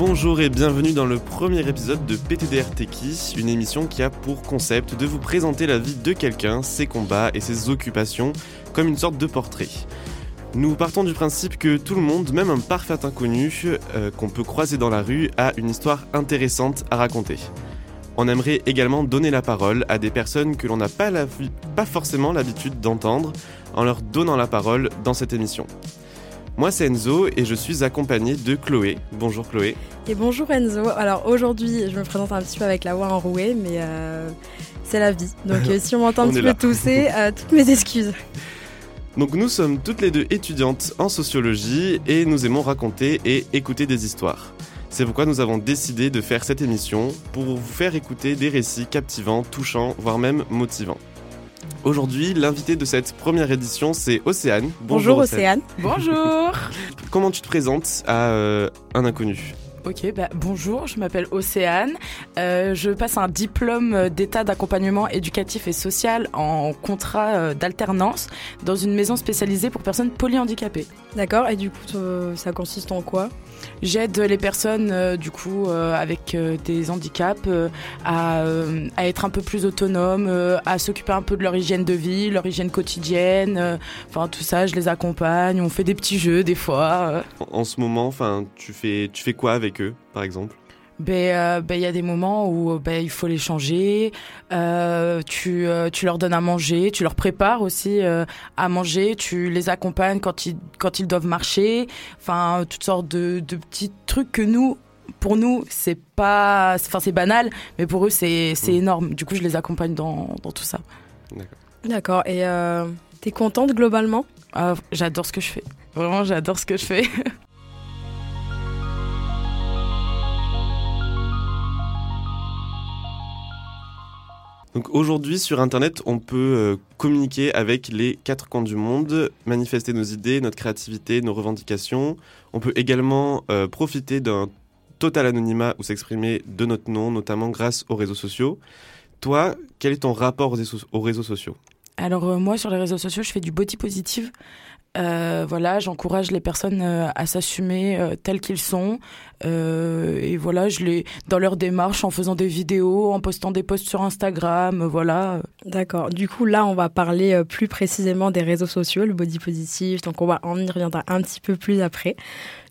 Bonjour et bienvenue dans le premier épisode de PTDR Techie, une émission qui a pour concept de vous présenter la vie de quelqu'un, ses combats et ses occupations, comme une sorte de portrait. Nous partons du principe que tout le monde, même un parfait inconnu euh, qu'on peut croiser dans la rue, a une histoire intéressante à raconter. On aimerait également donner la parole à des personnes que l'on n'a pas, pas forcément l'habitude d'entendre en leur donnant la parole dans cette émission. Moi, c'est Enzo et je suis accompagné de Chloé. Bonjour Chloé. Et bonjour Enzo. Alors aujourd'hui, je me présente un petit peu avec la voix enrouée, mais euh, c'est la vie. Donc euh, si on m'entend un petit peu tousser, euh, toutes mes excuses. Donc nous sommes toutes les deux étudiantes en sociologie et nous aimons raconter et écouter des histoires. C'est pourquoi nous avons décidé de faire cette émission pour vous faire écouter des récits captivants, touchants, voire même motivants. Aujourd'hui, l'invité de cette première édition, c'est Océane. Bonjour, Océane. Bonjour. Comment tu te présentes à euh, un inconnu Ok, bah, bonjour, je m'appelle Océane. Euh, je passe un diplôme d'état d'accompagnement éducatif et social en contrat euh, d'alternance dans une maison spécialisée pour personnes polyhandicapées. D'accord, et du coup, ça consiste en quoi? J'aide les personnes euh, du coup euh, avec euh, des handicaps à, à, être un peu plus autonomes, à s'occuper un peu de leur hygiène de vie, leur hygiène quotidienne. Enfin tout ça, je les accompagne. On fait des petits jeux des fois. En ce moment, tu fais tu fais quoi avec eux par exemple? Ben il euh, ben, y a des moments où ben, il faut les changer. Euh, tu, euh, tu leur donnes à manger, tu leur prépares aussi euh, à manger, tu les accompagnes quand ils, quand ils doivent marcher. Enfin, toutes sortes de, de petits trucs que nous, pour nous, c'est pas, enfin c'est banal, mais pour eux c'est c'est mmh. énorme. Du coup, je les accompagne dans, dans tout ça. D'accord. D'accord. Et t'es contente globalement? Ah, J'adore ce que je fais. Vraiment, j'adore ce que je fais. Donc aujourd'hui sur Internet, on peut euh, communiquer avec les quatre coins du monde, manifester nos idées, notre créativité, nos revendications. On peut également euh, profiter d'un total anonymat ou s'exprimer de notre nom, notamment grâce aux réseaux sociaux. Toi, quel est ton rapport aux, réseaux sociaux? Alors euh, moi sur les réseaux sociaux je fais du body positive euh, voilà, j'encourage les personnes euh, à s'assumer euh, tels qu'ils sont. et voilà, je les dans leur démarche en faisant des vidéos, en postant des posts sur Instagram, voilà. D'accord. Du coup, là, on va parler plus précisément des réseaux sociaux, le body positive. Donc, on va en y reviendra un petit peu plus après.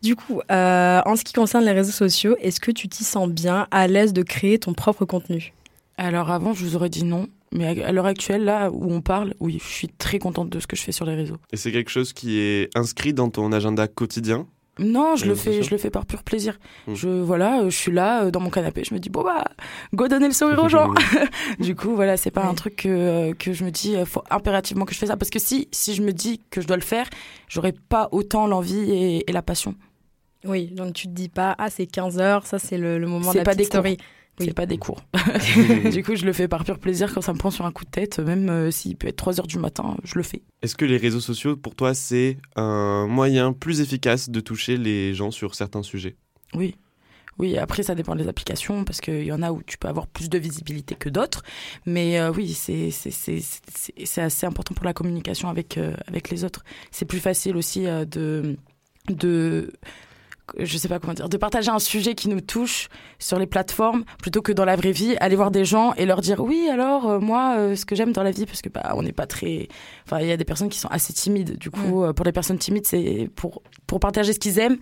Du coup, en ce qui concerne les réseaux sociaux, est-ce que tu t'y sens bien, à l'aise de créer ton propre contenu? Alors avant, je vous aurais dit non. Mais à l'heure actuelle, là où on parle, oui, je suis très contente de ce que je fais sur les réseaux. Et c'est quelque chose qui est inscrit dans ton agenda quotidien? Non, je le fais, je le fais par pur plaisir. Hmm. Je voilà, je suis là euh, dans mon canapé, je me dis bon bah go donner le sourire aux gens. du coup voilà, c'est pas un truc que, euh, que je me dis euh, faut impérativement que je fais ça parce que si si je me dis que je dois le faire, j'aurais pas autant l'envie et, la passion. Oui, donc tu te dis pas ah c'est 15 heures, ça c'est le, moment de la pas des story. C'est pas des cours. du coup, je le fais par pur plaisir quand ça me prend sur un coup de tête. Même euh, s'il peut être 3 heures du matin, je le fais. Est-ce que les réseaux sociaux, pour toi, c'est un moyen plus efficace de toucher les gens sur certains sujets? Oui. Oui, après, ça dépend des applications, parce qu'il y en a où tu peux avoir plus de visibilité que d'autres. Mais euh, oui, c'est assez important pour la communication avec, euh, avec les autres. C'est plus facile aussi de, de je sais pas comment dire, de partager un sujet qui nous touche sur les plateformes plutôt que dans la vraie vie, aller voir des gens et leur dire oui alors euh, moi euh, ce que j'aime dans la vie parce que bah on n'est pas très, enfin il y a des personnes qui sont assez timides. Du coup euh, pour les personnes timides c'est pour pour partager ce qu'ils aiment.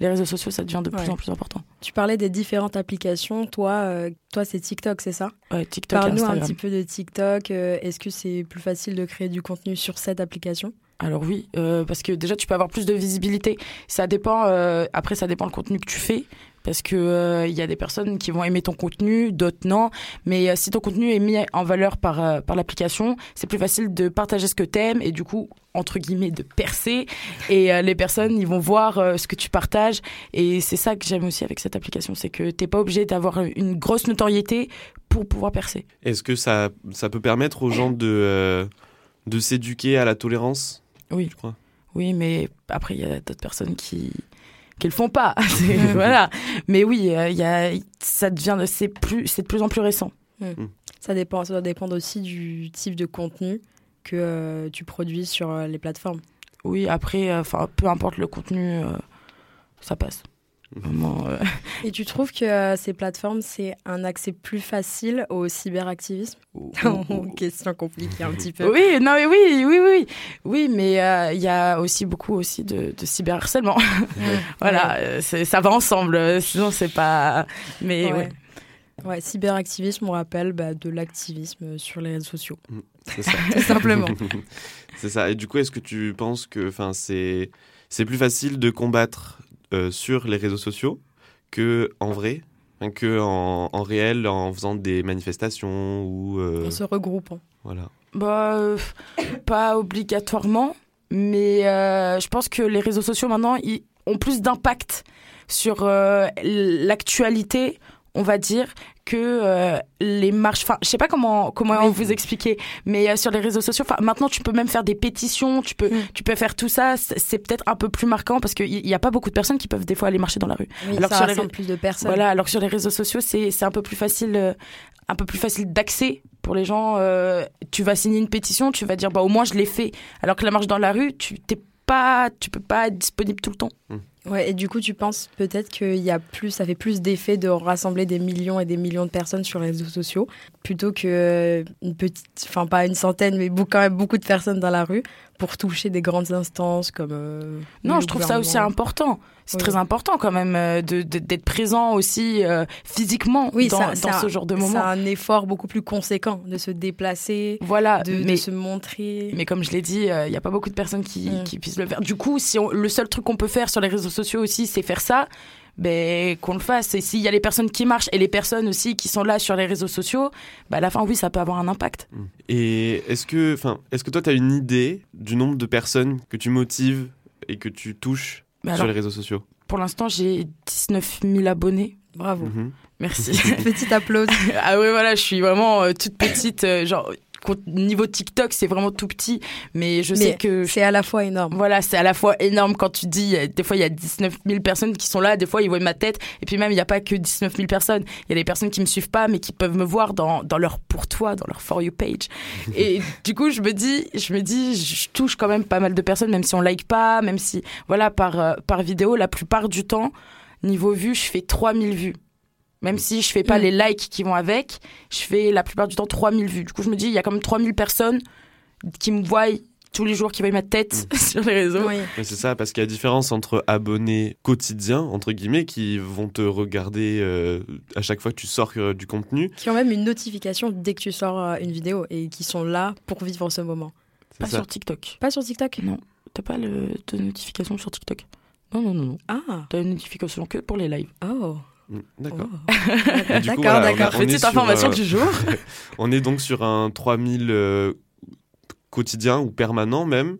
Les réseaux sociaux, ça devient de plus en plus important. Tu parlais des différentes applications. Toi, toi, c'est TikTok, c'est ça? Ouais, TikTok. Parle-nous un petit peu de TikTok. Est-ce que c'est plus facile de créer du contenu sur cette application? Alors oui, euh, parce que déjà tu peux avoir plus de visibilité. Ça dépend. Euh, après, ça dépend le contenu que tu fais, parce que euh, il y a des personnes qui vont aimer ton contenu, d'autres non. Mais si ton contenu est mis en valeur par par l'application, c'est plus facile de partager ce que t'aimes et du coup entre guillemets de percer. Et les personnes ils vont voir ce que tu partages. Et c'est ça que j'aime aussi avec cette application, c'est que t'es pas obligé d'avoir une grosse notoriété pour pouvoir percer. Est-ce que ça ça peut permettre aux gens de de s'éduquer à la tolérance? Oui. Je crois. Oui, mais après, il y a d'autres personnes qui qui le font pas. voilà. Mais oui, euh, il y a, ça devient, c'est plus, c'est de plus en plus récent. Hmm. Ça dépend, ça doit dépendre aussi du type de contenu que euh, tu produis sur euh, les plateformes. Oui, après, enfin, peu importe le contenu, ça passe. Euh, Et tu trouves que euh, ces plateformes, c'est un accès plus facile au cyberactivisme Question compliquée un petit peu. Oui, non, mais oui, oui, oui, oui, mais euh, il y a aussi beaucoup aussi de, de cyberharcèlement. voilà, ça va ensemble. Sinon, c'est pas. Mais Ouais. ouais. Ouais, cyberactivisme, on rappelle bah, de l'activisme sur les réseaux sociaux. C'est ça. Tout simplement. c'est ça. Et du coup, est-ce que tu penses que enfin, c'est c'est plus facile de combattre euh, sur les réseaux sociaux que en vrai Enfin, que en, en réel en faisant des manifestations ou euh, En se regroupant. voilà Bah, euh, pas obligatoirement, mais euh, je pense que les réseaux sociaux maintenant ils ont plus d'impact sur euh, l'actualité, on va dire, que euh, les marches. Enfin, je sais pas comment comment Oui. vous expliquer, mais euh, sur les réseaux sociaux, maintenant tu peux même faire des pétitions, tu peux Mm. tu peux faire tout ça. C'est peut-être un peu plus marquant parce qu'il y a pas beaucoup de personnes qui peuvent des fois aller marcher dans la rue. Oui, Alors ça sur les plus de personnes. Voilà, alors que sur les réseaux sociaux, c'est c'est un peu plus facile, euh, un peu plus facile d'accès pour les gens. euh, tu vas signer une pétition, tu vas dire bah au moins je l'ai fait. Alors que la marche dans la rue, tu t'es pas, tu peux pas être disponible tout le temps. Ouais, et du coup, tu penses peut-être qu'il y a plus, ça fait plus d'effet de rassembler des millions et des millions de personnes sur les réseaux sociaux plutôt que une petite, enfin pas une centaine, mais beaucoup- quand même beaucoup de personnes dans la rue pour toucher des grandes instances comme. euh, Non, je trouve ça aussi important. C'est Oui. très important quand même euh, de- de- d'être présent aussi euh, physiquement Oui, dans, ça- dans ça- ce genre de C'est moment. un effort beaucoup plus conséquent de se déplacer, Voilà, de, se montrer. Mais comme je l'ai dit, il n'y a pas beaucoup de personnes qui, Mm. qui puissent le faire. Du coup, si on- le seul truc qu'on peut faire sur les réseaux sociaux aussi, c'est faire ça, ben, qu'on le fasse. Et s'il y a les personnes qui marchent et les personnes aussi qui sont là sur les réseaux sociaux, ben, à la fin, oui, ça peut avoir un impact. Et est-ce que, enfin, est-ce que toi, tu as une idée du nombre de personnes que tu motives et que tu touches Mais sur alors, les réseaux sociaux pour l'instant, j'ai 19 000 abonnés. Bravo. Mhm. Merci. Petit applaudissement. ah ouais, voilà, je suis vraiment euh, toute petite. euh, genre, niveau TikTok, c'est vraiment tout petit. Mais je Mais sais que C'est à la fois énorme. Voilà, c'est à la fois énorme quand tu dis, euh, des fois il y a 19 000 personnes qui sont là, des fois ils voient ma tête, et puis même il n'y a pas que 19 000 personnes, il y a des personnes qui me suivent pas, mais qui peuvent me voir dans, dans leur pour toi, dans leur for you page. Et du coup, je me dis, je me dis, je touche quand même pas mal de personnes, même si on like pas, même si, voilà, par, euh, par vidéo, la plupart du temps, niveau vue, je fais 3000 vues. Même si je fais pas Mm. les likes qui vont avec, je fais la plupart du temps 3000 vues. Du coup, je me dis, il y a quand même 3000 personnes qui me voient tous les jours, qui voient ma tête sur les réseaux. Oui. C'est ça, parce qu'il y a différence entre abonnés quotidiens, entre guillemets, qui vont te regarder euh, à chaque fois que tu sors euh, du contenu. Qui ont même une notification dès que tu sors euh, une vidéo et qui sont là pour vivre ce moment. Pas ça. sur TikTok. Pas sur TikTok? Non. T'as pas le, de notification sur TikTok? Non, non, non, non. Ah, T'as une notification que pour les lives. oh. Mm, D'accord. Oh. D'accord, voilà, d'accord. Petite information euh, du jour. On est donc sur un 3000 euh, quotidien ou permanent même.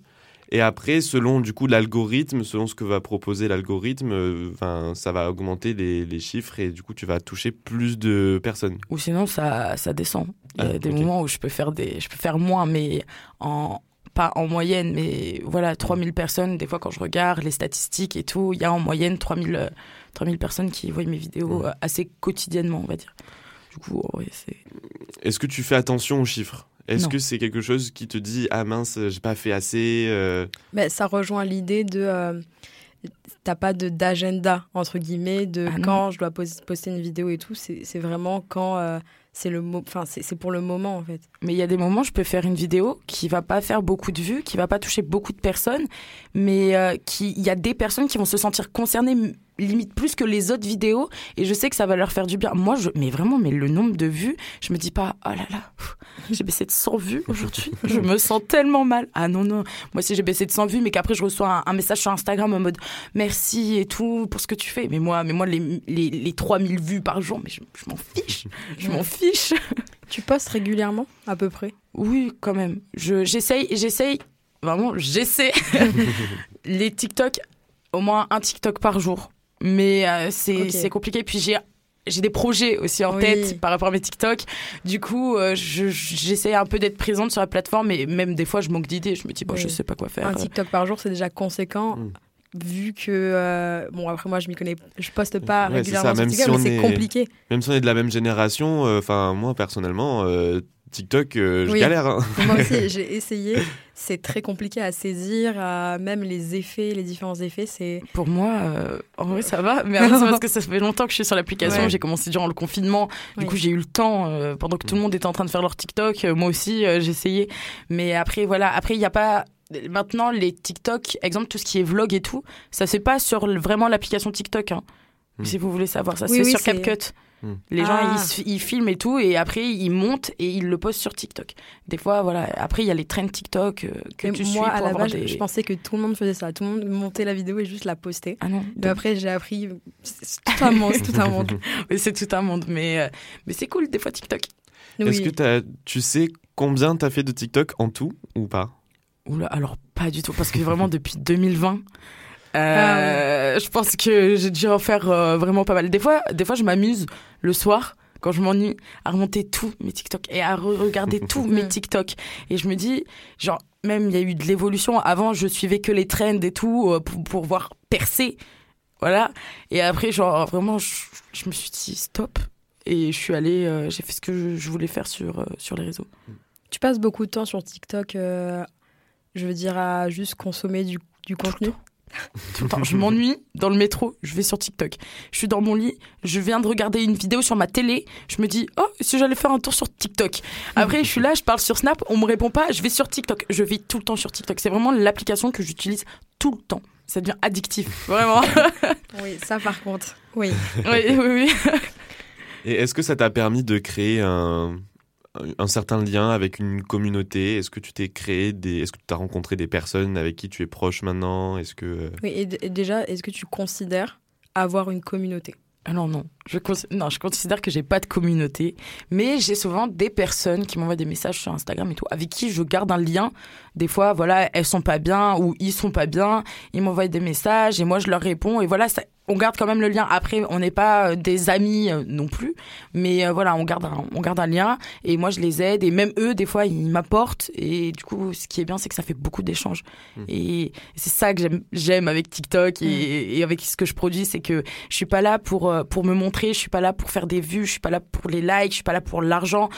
Et après, selon du coup l'algorithme, selon ce que va proposer l'algorithme, euh, ça va augmenter les, les chiffres et du coup tu vas toucher plus de personnes. Ou sinon, ça, ça descend. Il y a Ah, des moments où je peux faire des, je peux faire moins, mais en pas en moyenne, mais voilà, 3000 personnes. Des fois, quand je regarde les statistiques et tout, il y a en moyenne 3000, euh, 3000 personnes qui voient mes vidéos Ouais. euh, assez quotidiennement, on va dire. Du coup, ouais, c'est. Est-ce que tu fais attention aux chiffres? Est-ce que c'est quelque chose qui te dit ah mince j'ai pas fait assez euh, Mais ça rejoint l'idée de. euh, T'as pas de d'agenda, entre guillemets, de Ah non. quand je dois pos- poster une vidéo et tout. C'est c'est vraiment quand. euh, c'est le mo- enfin c'est c'est pour le moment en fait Mais il y a des moments, je peux faire une vidéo qui va pas faire beaucoup de vues, qui va pas toucher beaucoup de personnes, mais euh, qui, il y a des personnes qui vont se sentir concernées limite plus que les autres vidéos, et je sais que ça va leur faire du bien. Moi, je, mais vraiment, mais le nombre de vues, je me dis pas, oh là là, j'ai baissé de 100 vues aujourd'hui, je me sens tellement mal. Ah non non, moi si j'ai baissé de 100 vues, mais qu'après je reçois un, un message sur Instagram en mode merci et tout pour ce que tu fais, mais moi, mais moi les les, les 3000 vues par jour, mais je, je m'en fiche, je m'en fiche. tu postes régulièrement à peu près? Oui, quand même. Je, j'essaye, j'essaye, vraiment, j'essaie. les TikTok, au moins un TikTok par jour. Mais euh, c'est, compliqué. Puis j'ai, j'ai des projets aussi en Oui. tête par rapport à mes TikTok. Du coup, euh, je, j'essaie un peu d'être présente sur la plateforme. Et même des fois, je manque d'idées. Je me dis, bon, Oui. je sais pas quoi faire. un TikTok par jour c'est déjà conséquent Mm. vu que euh, bon après moi je m'y connais je poste pas Ouais, régulièrement ça, sur même TikTok si mais on c'est est- compliqué Même si on est de la même génération, euh, enfin moi personnellement, euh, TikTok, euh, je Oui. galère. hein. Moi aussi, j'ai essayé. C'est très compliqué à saisir, à- même les effets, les différents effets. C'est Pour moi, euh, en vrai, ça va. Mais c'est parce que ça fait longtemps que je suis sur l'application. Ouais. J'ai commencé durant le confinement. Du Oui. coup, j'ai eu le temps, euh, pendant que tout le monde était en train de faire leur TikTok, euh, moi aussi, euh, j'ai essayé. Mais après, voilà. Après, il n'y a pas. Maintenant, les TikTok, exemple, tout ce qui est vlog et tout, ça c'est pas sur vraiment l'application TikTok. hein. Mm. Si vous voulez savoir, ça Oui, c'est oui, sur c'est- CapCut. Les gens, Ah. ils, filment et tout, et après, ils montent et ils le postent sur TikTok. Des fois, voilà. Après, il y a les trends TikTok euh, que Et tu moi, suis à pour la avoir base, des... je pensais que tout le monde faisait ça. Tout le monde montait la vidéo et juste la postait. Ah non, Mais après, j'ai appris. C'est tout un monde, c'est tout un monde. Mais c'est tout un monde. Mais, euh, mais c'est cool, des fois, TikTok. Est-ce Oui. que t'as- tu sais combien t'as fait de TikTok en tout ou pas? Oula, alors pas du tout, parce que vraiment depuis 2020, Ah euh, je pense que j'ai dû en faire euh, vraiment pas mal. Des fois, des fois, je m'amuse le soir quand je m'ennuie à remonter tous mes TikTok et à re-regarder tous mes. TikTok. Et je me dis, genre, même il y a eu de l'évolution. Avant, je suivais que les trends et tout euh, pour, pour voir percer. Voilà. Et après, genre, vraiment, je, je me suis dit stop. Et je suis allée, euh, j'ai fait ce que je, je voulais faire sur, euh, sur les réseaux. Tu passes beaucoup de temps sur TikTok, euh, je veux dire, à juste consommer du, du contenu? Tout le temps. Je m'ennuie dans le métro, je vais sur TikTok. Je suis dans mon lit, je viens de regarder une vidéo sur ma télé, je me dis oh si j'allais faire un tour sur TikTok? Après je suis là, je parle sur Snap, on me répond pas, je vais sur TikTok. Je vais tout le temps sur TikTok. C'est vraiment l'application que j'utilise tout le temps. Ça devient addictif, vraiment. Oui, ça par contre. Oui. oui, oui, oui. Et est-ce que ça t'a permis de créer un, un certain lien avec une communauté Est-ce que tu t'es créé des. Est-ce que tu as rencontré des personnes avec qui tu es proche maintenant? Est-ce que. euh, oui et, déjà, est-ce que tu considères avoir une communauté? Ah non, non. Je, non, je considère que j'ai pas de communauté, mais j'ai souvent des personnes qui m'envoient des messages sur Instagram et tout, avec qui je garde un lien. Des fois, voilà, elles sont pas bien ou ils sont pas bien. Ils m'envoient des messages et moi je leur réponds. Et voilà, ça- on garde quand même le lien. Après, on n'est pas euh, des amis euh, non plus, mais euh, voilà, on garde, un, on garde un lien. Et moi, je les aide. Et même eux, des fois, ils m'apportent. Et du coup, ce qui est bien, c'est que ça fait beaucoup d'échanges. Mm. Et c'est ça que j'aime- avec TikTok et, et avec ce que je produis, c'est que je suis pas là pour pour me montrer, je suis pas là pour faire des vues, je suis pas là pour les likes, je suis pas là pour l'argent.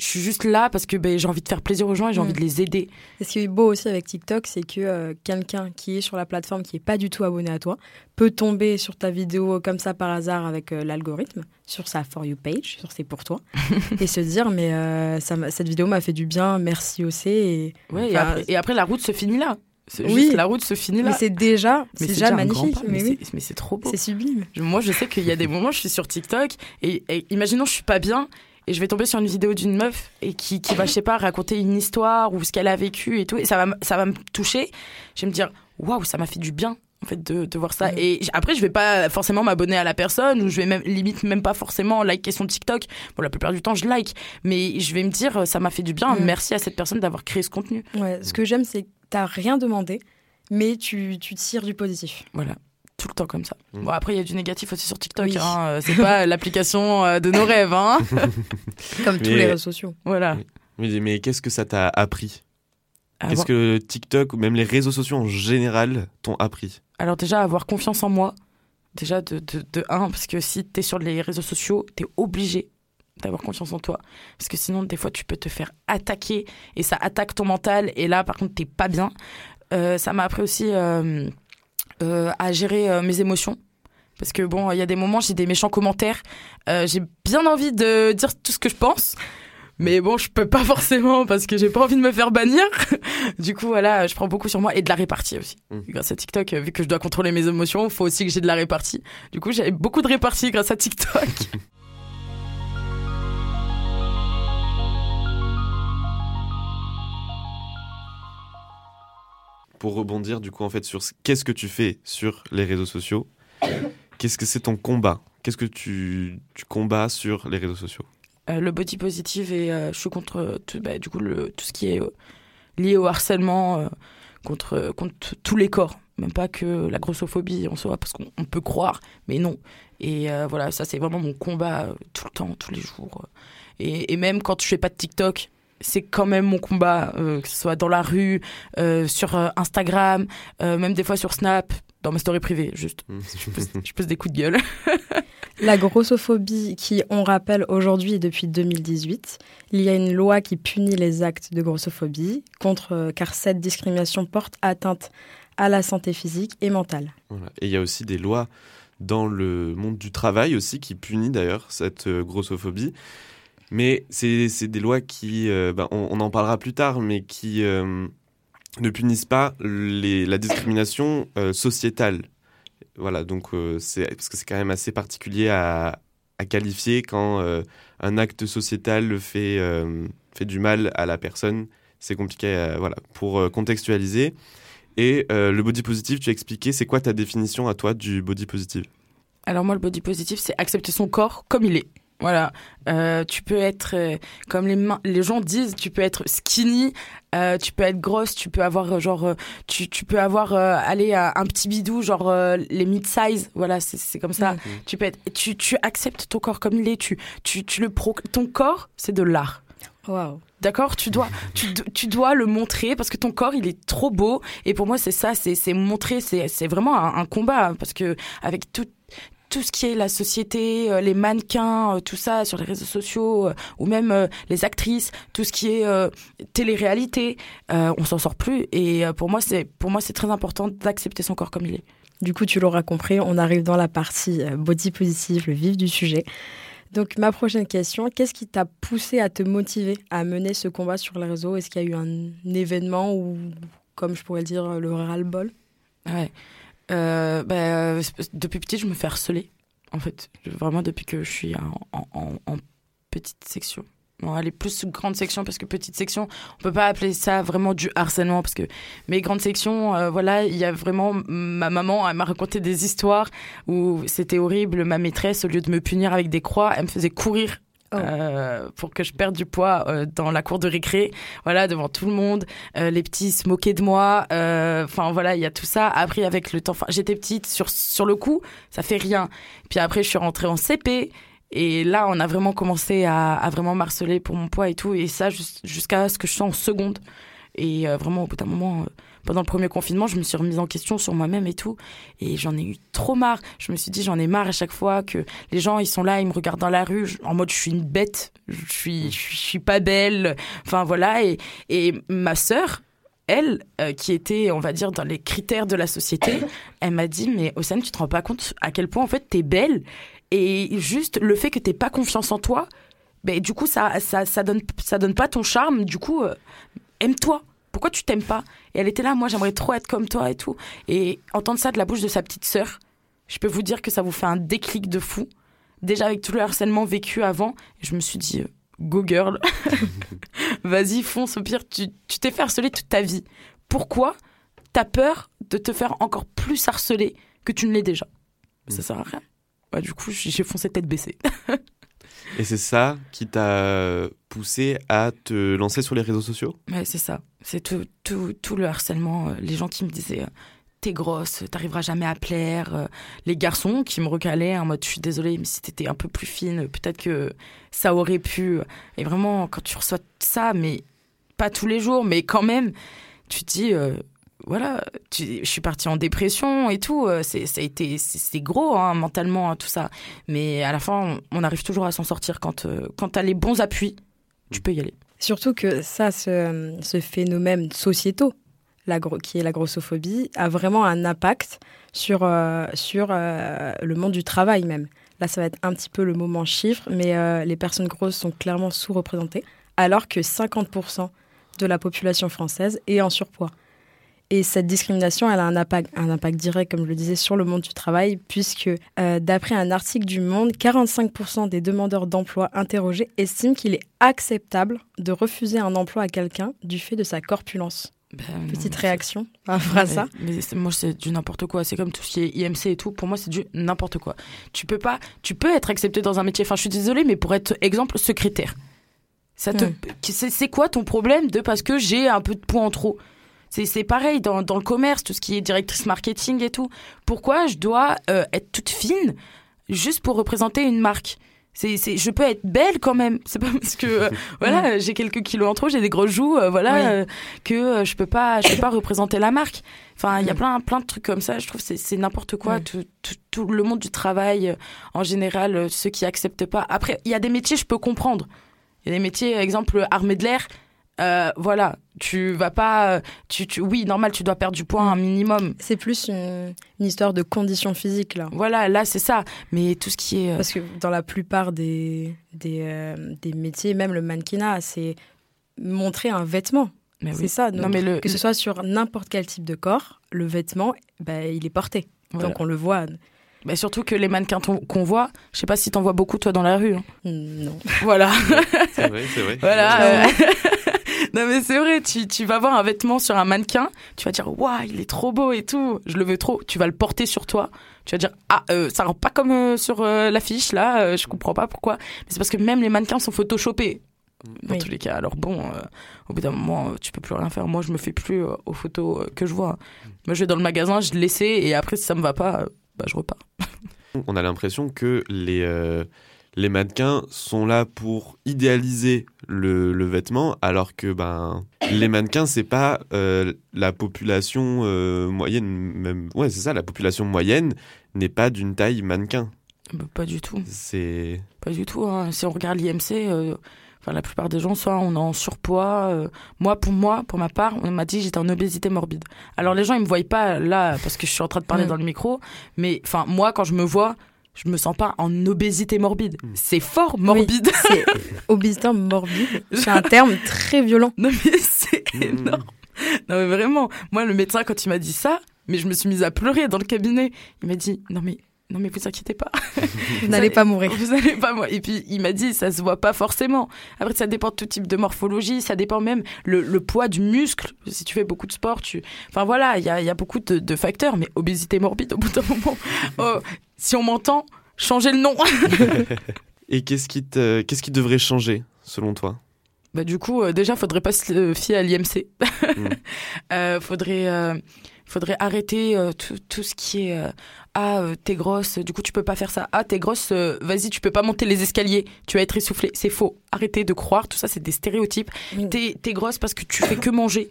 Je suis juste là parce que ben, j'ai envie de faire plaisir aux gens et j'ai Mm. envie de les aider. Et ce qui est beau aussi avec TikTok, c'est que euh, quelqu'un qui est sur la plateforme, qui est pas du tout abonné à toi, peut tomber sur ta vidéo comme ça par hasard avec euh, l'algorithme, sur sa For You page, sur C'est pour toi, et se dire, mais euh, ça cette vidéo m'a fait du bien, merci OC. Et... Ouais, et, après, et après, la route se finit là. Oui. juste la route se finit là. Mais c'est déjà, c'est déjà magnifique. pas, mais mais oui, c'est- trop beau. c'est sublime. Moi, je sais qu'il y a des moments, je suis sur TikTok et, et imaginons, je suis pas bien et je vais tomber sur une vidéo d'une meuf et qui, qui va, je sais pas, raconter une histoire ou ce qu'elle a vécu et tout, et ça va, ça va me toucher. Je vais me dire, waouh, ça m'a fait du bien. En fait, de, de voir ça. Mhm. Et après, je vais pas forcément m'abonner à la personne ou je vais même, limite, même pas forcément liker son TikTok. Bon, la plupart du temps, je like. Mais je vais me dire, ça m'a fait du bien. Mhm. Merci à cette personne d'avoir créé ce contenu. Ouais, ce que j'aime, c'est que t'as rien demandé, mais tu, tu tires du positif. Voilà. Tout le temps comme ça. Mhm. Bon, après, il y a du négatif aussi sur TikTok. Oui. hein. Euh, C'est pas l'application euh, de nos rêves. Hein. Comme tous les réseaux sociaux. Voilà. Mais, mais qu'est-ce que ça t'a appris? Qu'est-ce Avoir- que TikTok ou même les réseaux sociaux en général t'ont appris? Alors déjà, avoir confiance en moi. Déjà, de, de, de un, parce que si tu es sur les réseaux sociaux, tu es obligé d'avoir confiance en toi. Parce que sinon, des fois, tu peux te faire attaquer et ça attaque ton mental. Et là, par contre, t'es pas bien. Euh, ça m'a appris aussi euh, à gérer euh, mes émotions. Parce que bon, il y a des moments, j'ai des méchants commentaires. Euh, j'ai bien envie de dire tout ce que je pense. Mais bon, je peux pas forcément parce que j'ai pas envie de me faire bannir. du coup, voilà, je prends beaucoup sur moi et de la répartie aussi. Mm. Grâce à TikTok, euh, vu que je dois contrôler mes émotions, il faut aussi que j'ai de la répartie. Du coup, j'ai beaucoup de répartie grâce à TikTok. Pour rebondir du coup en fait sur ce- qu'est-ce que tu fais sur les réseaux sociaux? Qu'est-ce que c'est ton combat? Qu'est-ce que tu, combats sur les réseaux sociaux? Euh, le body positive et euh, je suis contre euh, tout, bah, du coup tout ce qui est lié au harcèlement contre contre tous les corps. Même pas que la grossophobie en soi parce qu'on on peut croire mais non. Et voilà ça c'est vraiment mon combat tout le temps tous les jours et, et même quand je fais pas de TikTok c'est quand même mon combat euh, que ce soit dans la rue euh, sur euh, Instagram euh, même des fois sur Snap dans mes stories privées juste Mm. je pose, je pose des coups de gueule La grossophobie, qui, on rappelle aujourd'hui et depuis 2018, il y a une loi qui punit les actes de grossophobie, contre, euh, car cette discrimination porte atteinte à la santé physique et mentale. Et il y a aussi des lois dans le monde du travail aussi qui punit d'ailleurs cette euh, grossophobie. Mais c'est des lois qui, euh, bah, on, en parlera plus tard, mais qui ne punissent pas les, la discrimination sociétale voilà, donc euh, c'est parce que c'est quand même assez particulier à, qualifier quand euh, un acte sociétal fait, euh, fait du mal à la personne. C'est compliqué voilà, pour contextualiser. Et le body positive, tu as expliqué, c'est quoi ta définition à toi du body positive? Alors moi, le body positive, c'est accepter son corps comme il est. Voilà, euh, tu peux être euh, comme les les gens disent, tu peux être skinny, euh, tu peux être grosse, tu peux avoir genre, tu, tu peux avoir aller à un petit bidou genre les mid size, voilà c'est comme ça. Tu peux être, tu, tu acceptes ton corps comme il est, tu tu, tu le pro, ton corps c'est de l'art. Wow. D'accord, tu dois, tu, tu, dois le montrer parce que ton corps il est trop beau et pour moi c'est ça, c'est montrer, c'est vraiment un, un, combat parce que avec tout, tout ce qui est la société, euh, les mannequins, euh, tout ça sur les réseaux sociaux, euh, ou même les actrices, tout ce qui est télé-réalité, on s'en sort plus. Et pour moi, c'est pour moi c'est très important d'accepter son corps comme il est. Du coup, tu l'auras compris, on arrive dans la partie body positive, le vif du sujet. Donc ma prochaine question, qu'est-ce qui t'a poussé à te motiver à mener ce combat sur les réseaux? Est-ce qu'il y a eu un événement ou, comme je pourrais dire, le ras-le-bol? Ouais euh, bah, Depuis petit, je me fais harceler, en fait. Vraiment depuis que je suis en, en, petite section. Bon, elle est plus grande section parce que petite section, on peut pas appeler ça vraiment du harcèlement parce que mes grandes sections, euh, voilà, il y a vraiment ma maman, elle m'a raconté des histoires où c'était horrible. Ma maîtresse, au lieu de me punir avec des croix, elle me faisait courir Oh. Euh, pour que je perde du poids euh, dans la cour de récré, voilà, devant tout le monde. Euh, les petits se moquaient de moi. Enfin voilà, il y a tout ça. Après, avec le temps, j'étais petite sur sur le coup, ça fait rien. Puis après, je suis rentrée en CP. Et là, on a vraiment commencé à, à vraiment marceler pour mon poids et tout. Et ça, jusqu'à ce que je sois en seconde. Et vraiment, au bout d'un moment, pendant le premier confinement, je me suis remise en question sur moi-même et tout. Et j'en ai eu trop marre. Je me suis dit, j'en ai marre à chaque fois que les gens, ils sont là, ils me regardent dans la rue, en mode, je suis une bête, je suis, je suis pas belle. Enfin, voilà. Et, et ma sœur, elle, euh, qui était, on va dire, dans les critères de la société, elle m'a dit, mais Océane, tu te rends pas compte à quel point, en fait, t'es belle. Et juste le fait que t'aies pas confiance en toi, ben, du coup, ça, ça, ça, donne, ça donne pas ton charme. Du coup, euh, aime-toi pourquoi tu t'aimes pas? Et elle était là, moi j'aimerais trop être comme toi et tout. Et entendre ça de la bouche de sa petite sœur, je peux vous dire que ça vous fait un déclic de fou. Déjà avec tout le harcèlement vécu avant, je me suis dit, euh, go girl, vas-y fonce, au pire tu t'es fait harceler toute ta vie. Pourquoi t'as peur de te faire encore plus harceler que tu ne l'es déjà? Ça sert à rien. Bah, du coup, j'ai foncé tête baissée. Et c'est ça qui t'a poussé à te lancer sur les réseaux sociaux? Ouais, c'est ça. C'est tout, tout, tout, le harcèlement. Euh, les gens qui me disaient euh, T'es grosse, t'arriveras jamais à plaire. Euh, les garçons qui me recalaient en mode Je suis désolée, mais si t'étais un peu plus fine, peut-être que ça aurait pu. Et vraiment, quand tu reçois ça, mais pas tous les jours, mais quand même, tu te dis voilà, je suis partie en dépression et tout. Euh, c'est, ça a été, c'est gros hein, mentalement hein, tout ça. Mais à la fin, on, arrive toujours à s'en sortir quand, euh, quand t'as les bons appuis, tu peux y aller. Surtout que ça, ce, ce phénomène sociétaux, la, qui est la grossophobie, a vraiment un impact sur, euh, sur le monde du travail même. Là, ça va être un petit peu le moment chiffre, mais les personnes grosses sont clairement sous-représentées, alors que 50% de la population française est en surpoids. Et cette discrimination, elle a un impact, un impact direct, comme je le disais, sur le monde du travail, puisque euh, d'après un article du Monde, 45% des demandeurs d'emploi interrogés estiment qu'il est acceptable de refuser un emploi à quelqu'un du fait de sa corpulence. Ben, Petite réaction par rapport à ça. Mais moi, c'est du n'importe quoi. C'est comme tout ce qui est IMC et tout. Pour moi, c'est du n'importe quoi. Tu peux pas, tu peux être accepté dans un métier. Enfin, je suis désolée, mais pour être exemple secrétaire, ça te, c'est quoi ton problème de parce que j'ai un peu de poids en trop? C'est pareil dans, dans, le commerce, tout ce qui est directrice marketing et tout. Pourquoi je dois euh, être toute fine juste pour représenter une marque? C'est, c'est, je peux être belle quand même. C'est pas parce que euh, voilà, j'ai quelques kilos en trop, j'ai des grosses joues, euh, voilà, Oui. que je peux pas, je peux pas représenter la marque. Enfin, il y a plein, plein de trucs comme ça. Je trouve que c'est, c'est n'importe quoi. Oui. Tout, tout, tout le monde du travail, en général, ceux qui acceptent pas. Après, il y a des métiers, je peux comprendre. Il y a des métiers, exemple, armée de l'air. Euh, voilà, tu vas pas, euh, tu, tu, oui, normal, tu dois perdre du poids un minimum. C'est plus une, une histoire de conditions physiques là. Voilà, là c'est ça. Mais tout ce qui est, euh, Parce que dans la plupart des, des, euh, des métiers, même le mannequinat, c'est montrer un vêtement. mais C'est oui. ça. donc, Non mais le, que ce soit sur n'importe quel type de corps, le vêtement, bah, il est porté. voilà. Donc on le voit. Bah, surtout que les mannequins qu'on voit, je sais pas si t'en vois beaucoup toi dans la rue. hein. Non. Voilà, C'est vrai, c'est vrai. voilà. euh, non mais c'est vrai, tu, tu vas voir un vêtement sur un mannequin, tu vas dire waouh il est trop beau et tout, je le veux trop. Tu vas le porter sur toi, tu vas dire ah euh, ça rend pas comme euh, sur euh, l'affiche là, euh, je comprends pas pourquoi. Mais c'est parce que même les mannequins sont photoshopés. Dans Oui. tous les cas, alors bon, euh, au bout d'un moment, euh, tu peux plus rien faire. Moi, je me fais plus euh, aux photos euh, que je vois. Moi, je vais dans le magasin, je l'essaie et après, si ça me va pas, euh, bah, je repars. On a l'impression que les, euh, les mannequins sont là pour idéaliser le, le vêtement, alors que ben, les mannequins, c'est pas euh, la population euh, moyenne, même. Ouais, c'est ça, la population moyenne n'est pas d'une taille mannequin. Bah, pas du tout. C'est. Pas du tout. hein. Si on regarde l'IMC, euh, enfin, la plupart des gens, soit on est en surpoids. moi, pour moi, pour ma part, on m'a dit j'étais en obésité morbide. Alors les gens, ils me voient pas là parce que je suis en train de parler dans le micro. Mais enfin, moi, quand je me vois, je me sens pas en obésité morbide. Mm. C'est fort morbide. C'est obésité morbide. C'est un terme très violent. non mais c'est Mm. énorme. Non mais vraiment, moi le médecin quand il m'a dit ça, mais je me suis mise à pleurer dans le cabinet. Il m'a dit non mais non mais vous inquiétez pas, Vous n'allez pas mourir. vous allez pas moi. Et puis il m'a dit ça se voit pas forcément. Après ça dépend de tout type de morphologie, ça dépend même le, le poids du muscle. Si tu fais beaucoup de sport, tu, enfin voilà, il y a, il y a beaucoup de, de facteurs. Mais obésité morbide au bout d'un moment, oh, si on m'entend, changez le nom. Et qu'est-ce qui, te... qu'est-ce qui devrait changer, selon toi? Bah du coup, euh, déjà, faudrait pas se fier à l'IMC. Mm. Euh, faudrait, euh, faudrait arrêter euh, tout, tout ce qui est euh, ah euh, t'es grosse, du coup tu peux pas faire ça. Ah t'es grosse, euh, vas-y tu peux pas monter les escaliers, tu vas être essoufflé. C'est faux. Arrêtez de croire, tout ça c'est des stéréotypes. T'es t'es grosse parce que tu fais que manger.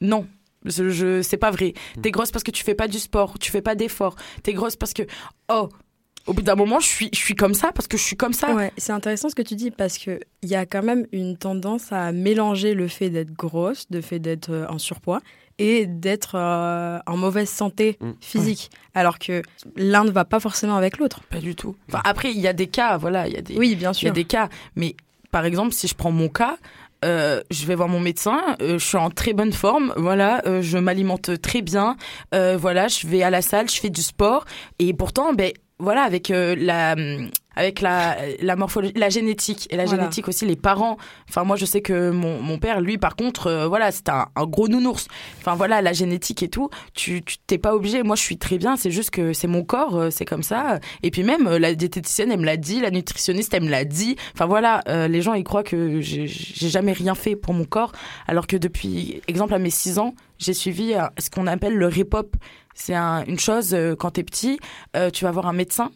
Non. Je, je- c'est pas vrai. T'es grosse parce que tu fais pas du sport, tu fais pas d'efforts. T'es grosse parce que oh au bout d'un moment je suis je suis comme ça parce que je suis comme ça. Ouais, c'est intéressant ce que tu dis parce que il y a quand même une tendance à mélanger le fait d'être grosse, le fait d'être en surpoids et d'être euh, en mauvaise santé Mm. physique, alors que l'un ne va pas forcément avec l'autre. Pas du tout. Enfin, après il y a des cas, voilà, il y a des Oui, bien Il y a sûr. des cas, mais par exemple, si je prends mon cas, euh, je vais voir mon médecin, euh, je suis en très bonne forme, voilà, euh, je m'alimente très bien, euh, voilà, je vais à la salle, je fais du sport, et pourtant, ben voilà, avec euh, la avec la la morphologie, la génétique et la Voilà. génétique aussi, les parents. Enfin, moi, je sais que mon, mon père, lui, par contre, euh, voilà, c'est un, un gros nounours. Enfin, voilà, la génétique et tout, tu tu t'es pas obligé. Moi, je suis très bien. C'est juste que c'est mon corps, euh, c'est comme ça. Et puis même euh, la diététicienne, elle me l'a dit, la nutritionniste, elle me l'a dit. Enfin voilà, euh, les gens ils croient que j'ai jamais rien fait pour mon corps, alors que depuis, exemple à mes 6 ans, j'ai suivi ce qu'on appelle le Repop. C'est un- une chose quand t'es petit, tu vas voir un médecin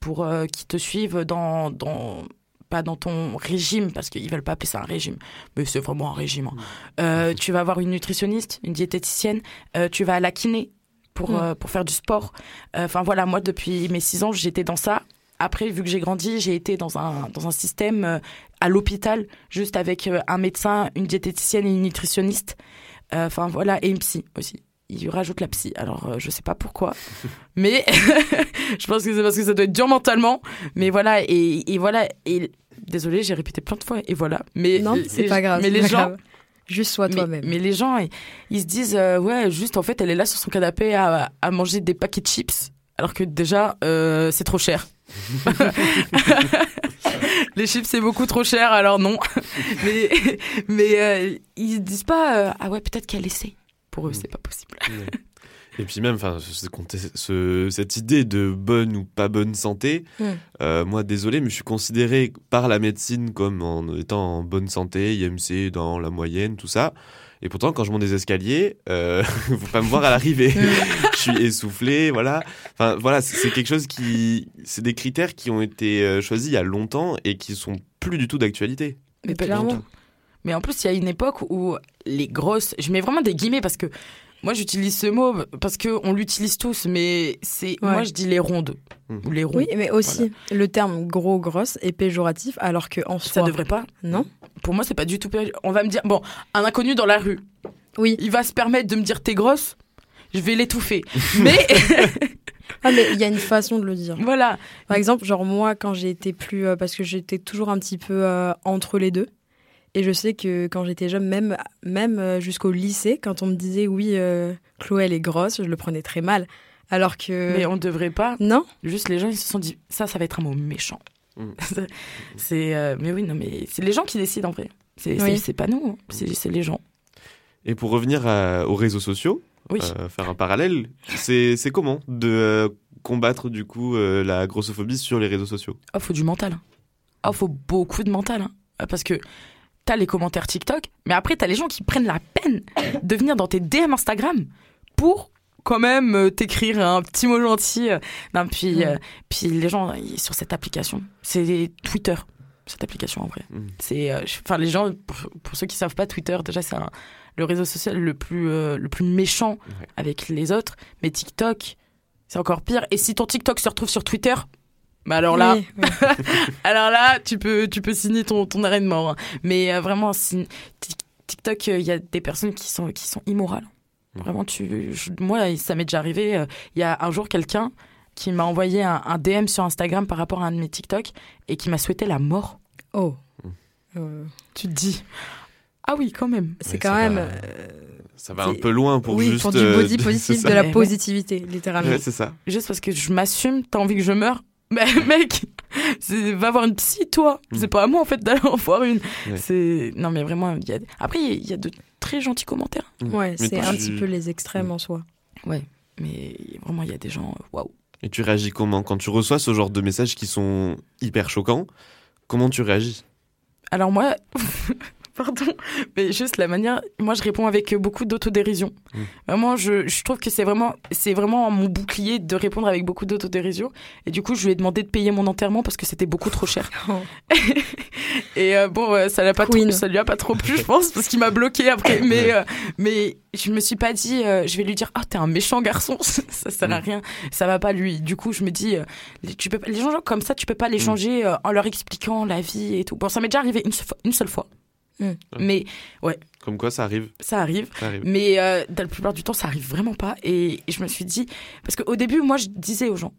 pour euh, qui te suive dans dans pas dans ton régime parce qu'ils veulent pas appeler ça un régime, mais c'est vraiment un régime. hein. Euh, tu vas avoir une nutritionniste, une diététicienne, euh, tu vas à la kiné pour euh, pour faire du sport. Enfin voilà, moi depuis mes 6 ans, j'étais dans ça. Après, vu que j'ai grandi, j'ai été dans un dans un système à l'hôpital, juste avec un médecin, une diététicienne et une nutritionniste. Enfin voilà, et une psy aussi. Il rajoute la psy. Alors euh, je sais pas pourquoi, mais je pense que c'est parce que ça doit être dur mentalement. Mais voilà et, et voilà et désolé, j'ai répété plein de fois et voilà. Mais Non, c'est pas grave. Mais les gens grave. Juste sois toi-même. mais les gens, ils, ils se disent, euh, ouais, juste en fait, elle est là sur son canapé à, à manger des paquets de chips, alors que déjà, euh, c'est trop cher. les chips, c'est beaucoup trop cher, alors non. mais mais euh, ils se disent pas, euh, ah ouais, peut-être qu'elle essaie. Pour eux, Mm. c'est pas possible. Et puis même, enfin, ce- ce- cette idée de bonne ou pas bonne santé, Mm. euh, moi, désolé, mais je suis considéré par la médecine comme en étant en bonne santé, IMC dans la moyenne, tout ça. Et pourtant, quand je monte des escaliers, euh, faut pas me voir à l'arrivée. je suis essoufflé, voilà. Enfin, voilà, c'est quelque chose qui, c'est des critères qui ont été euh, choisis il y a longtemps et qui sont plus du tout d'actualité. Mais pas tout. Mais en plus, il y a une époque où les grosses. Je mets vraiment des guillemets parce que moi, j'utilise ce mot parce qu'on l'utilise tous, mais c'est. Ouais. Moi, je dis les rondes. Ou les ronds. Oui, mais aussi, le terme gros, grosse est péjoratif, alors que en Ça soi. devrait pas. Non Pour moi, c'est pas du tout. pé- On va me dire. Bon, un inconnu dans la rue, Oui. il va se permettre de me dire t'es grosse. Je vais l'étouffer. mais Ah, mais il y a une façon de le dire. voilà. Par exemple, genre moi, quand j'ai été plus. euh, parce que j'étais toujours un petit peu euh, entre les deux. Et je sais que quand j'étais jeune, même, même euh, jusqu'au lycée, quand on me disait oui, euh, Chloé, elle est grosse, je le prenais très mal. Alors que. Mais on devrait pas. Non Juste les gens, ils se sont dit ça, ça va être un mot méchant. Mm. c'est. euh, mais oui, non, mais c'est les gens qui décident en vrai. C'est Oui. pas nous, hein. c'est les gens. Et pour revenir à- aux réseaux sociaux, Oui. euh, faire un parallèle, c'est c'est comment de euh, combattre du coup euh, la grossophobie sur les réseaux sociaux? Oh, faut du mental. Oh, faut beaucoup de mental. hein. Ah, Parce que t'as les commentaires TikTok, mais après, t'as les gens qui prennent la peine de venir dans tes DM Instagram pour quand même euh, t'écrire un petit mot gentil. Non, puis, euh, puis les gens, sur cette application, c'est Twitter, cette application en vrai. Mm. C'est, euh, Enfin, les gens, pour, pour ceux qui savent pas, Twitter, déjà, c'est le réseau social le plus, euh, le plus méchant avec les autres. Mais TikTok, c'est encore pire. Et si ton TikTok se retrouve sur Twitter, bah alors là, Oui, oui. alors là, tu peux, tu peux signer ton, ton arrêt de mort. hein. Mais euh, vraiment, TikTok, il y a des personnes qui sont, qui sont immorales. Vraiment, tu, je- moi, ça m'est déjà arrivé. euh, Il y a un jour quelqu'un qui m'a envoyé un, un DM sur Instagram par rapport à un de mes TikTok et qui m'a souhaité la mort. Oh. Mm. Euh, Tu te dis, ah oui, quand même. c'est quand même. va. euh, Ça va un peu loin pour oui, juste. pour du euh, body c'est positif, de la Ouais. positivité, littéralement. Ouais, c'est ça. Juste parce que je m'assume, t'as envie que je meure. Mais mec, c'est- va voir une psy, toi. Mm. C'est pas à moi, en fait, d'aller en voir une. Ouais. C'est Non, mais vraiment, y a... après, il y a de très gentils commentaires. Ouais, Mais c'est un petit peu les extrêmes en soi. Mais vraiment, il y a des gens, waouh. Et tu réagis comment quand tu reçois ce genre de messages qui sont hyper choquants? Comment tu réagis? Alors moi, pardon, mais juste la manière, moi je réponds avec beaucoup d'autodérision. Mm. Vraiment, je, je trouve que c'est vraiment, c'est vraiment mon bouclier de répondre avec beaucoup d'autodérision. Et du coup, je lui ai demandé de payer mon enterrement parce que c'était beaucoup trop cher. Et euh, bon, euh, ça l'a pas trop, ça lui a pas trop plu, je pense, parce qu'il m'a bloqué après. Mais, euh, mais je me suis pas dit, euh, je vais lui dire, ah, t'es un méchant garçon, ça sert à Mm. rien, ça va pas lui. Du coup, je me dis, euh, les- tu peux, pas- les gens comme ça, tu peux pas les Mm. changer euh, en leur expliquant la vie et tout. Bon, ça m'est déjà arrivé une seule fois. Mm. Mais Comme quoi ça arrive ça arrive. Ça arrive. Mais euh, dans la plupart du temps, ça arrive vraiment pas. Et, et je me suis dit, parce qu'au début, moi, je disais aux gens,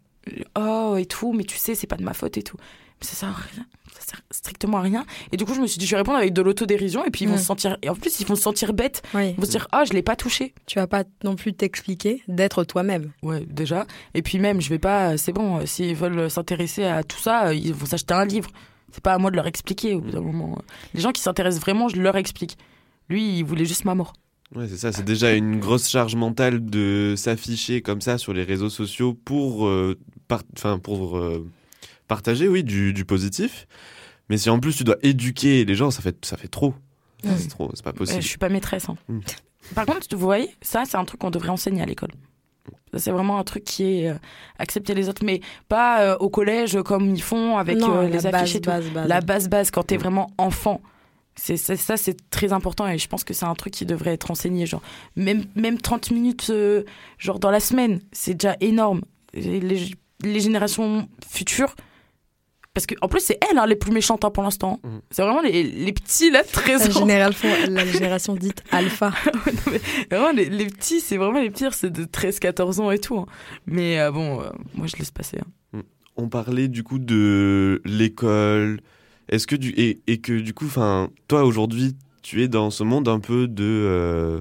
oh et tout, mais tu sais, c'est pas de ma faute et tout. Mais ça sert à rien. Ça sert strictement à rien. Et du coup, je me suis dit, je vais répondre avec de l'autodérision. Et puis, ils vont Mm. se sentir. Et en plus, ils vont se sentir bêtes. Oui. Ils vont se dire, ah, je l'ai pas touché. Tu vas pas non plus t'expliquer d'être toi-même. Ouais, déjà. Et puis même, je vais pas. C'est bon, euh, s'ils veulent s'intéresser à tout ça, euh, ils vont s'acheter un livre. C'est pas à moi de leur expliquer au bout d'un moment. Les gens qui s'intéressent vraiment, je leur explique. Lui, il voulait juste ma mort. Ouais, c'est ça, c'est déjà une grosse charge mentale de s'afficher comme ça sur les réseaux sociaux pour, euh, par- pour euh, partager, oui, du, du positif. Mais si en plus tu dois éduquer les gens, ça fait, ça fait trop. Mm. C'est trop, c'est pas Euh, possible. je suis pas maîtresse. hein. Mm. Par contre, vous voyez, ça, c'est un truc qu'on devrait enseigner à l'école. Ça, c'est vraiment un truc qui est euh, accepter les autres, mais pas euh, au collège comme ils font avec non, euh, la les base, affiches et tout. base, base. La base base quand t'es Mm. vraiment enfant. C'est c'est- ça, c'est très important et je pense que c'est un truc qui devrait être enseigné. Genre, même, même 30 minutes euh, genre dans la semaine, c'est déjà énorme. Les, les générations futures, parce que en plus, c'est elles hein, les plus méchantes hein, pour l'instant. Mm. C'est vraiment les, les petits là, 13 la, ans. génération, la génération dite alpha. Non, mais vraiment, les, les petits, c'est vraiment les pires, c'est de 13, 14 ans et tout. hein. Mais euh, bon, euh, moi je laisse passer. hein. On parlait du coup de l'école. Est-ce que du et, et que du coup, enfin, toi aujourd'hui, tu es dans ce monde un peu de euh,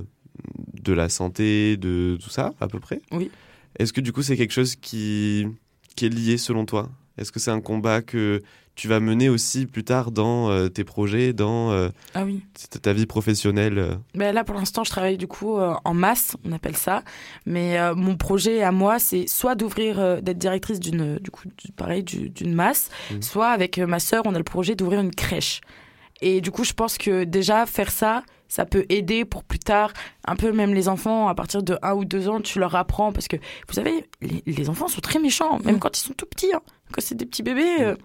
de la santé, de tout ça, à peu près? Oui. Est-ce que du coup, c'est quelque chose qui qui est lié selon toi? Est-ce que c'est un combat que tu vas mener aussi plus tard dans euh, tes projets, dans euh, ah oui. ta vie professionnelle euh? Ben Là, pour l'instant, je travaille du coup en masse, on appelle ça. Mais mon projet à moi, c'est soit d'ouvrir, d'être directrice d'une, du coup, pareil, d'une masse, mmh. soit avec ma sœur, on a le projet d'ouvrir une crèche. Et du coup, je pense que déjà, faire ça, ça peut aider pour plus tard. Un peu même les enfants, à partir de 1 ou 2 ans, tu leur apprends. Parce que, vous savez, les, enfants sont très méchants, même mmh. quand ils sont tout petits. Hein. Quand c'est des petits bébés, il mmh.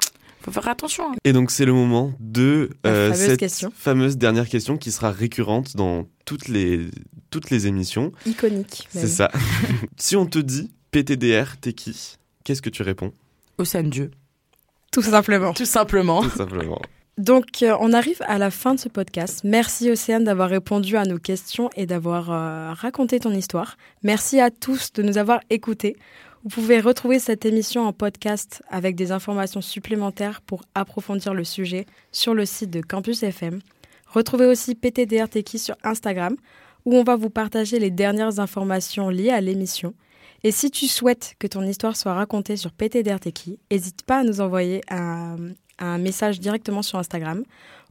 faut faire attention. Hein. Et donc, c'est le moment de euh, cette fameuse dernière question qui sera récurrente dans toutes les, toutes les émissions. Iconique. C'est ça. si on te dit PTDR, t'es qui? Qu'est-ce que tu réponds? Au sein de Dieu. Tout simplement. Tout simplement. Tout simplement. Donc, euh, on arrive à la fin de ce podcast. Merci Océane d'avoir répondu à nos questions et d'avoir euh, raconté ton histoire. Merci à tous de nous avoir écoutés. Vous pouvez retrouver cette émission en podcast avec des informations supplémentaires pour approfondir le sujet sur le site de Campus FM. Retrouvez aussi PTDRTK sur Instagram où on va vous partager les dernières informations liées à l'émission. Et si tu souhaites que ton histoire soit racontée sur PTDRTK, n'hésite pas à nous envoyer un, un message directement sur Instagram.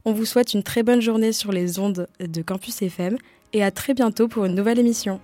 On vous souhaite une très bonne journée sur les ondes de Campus FM et à très bientôt pour une nouvelle émission.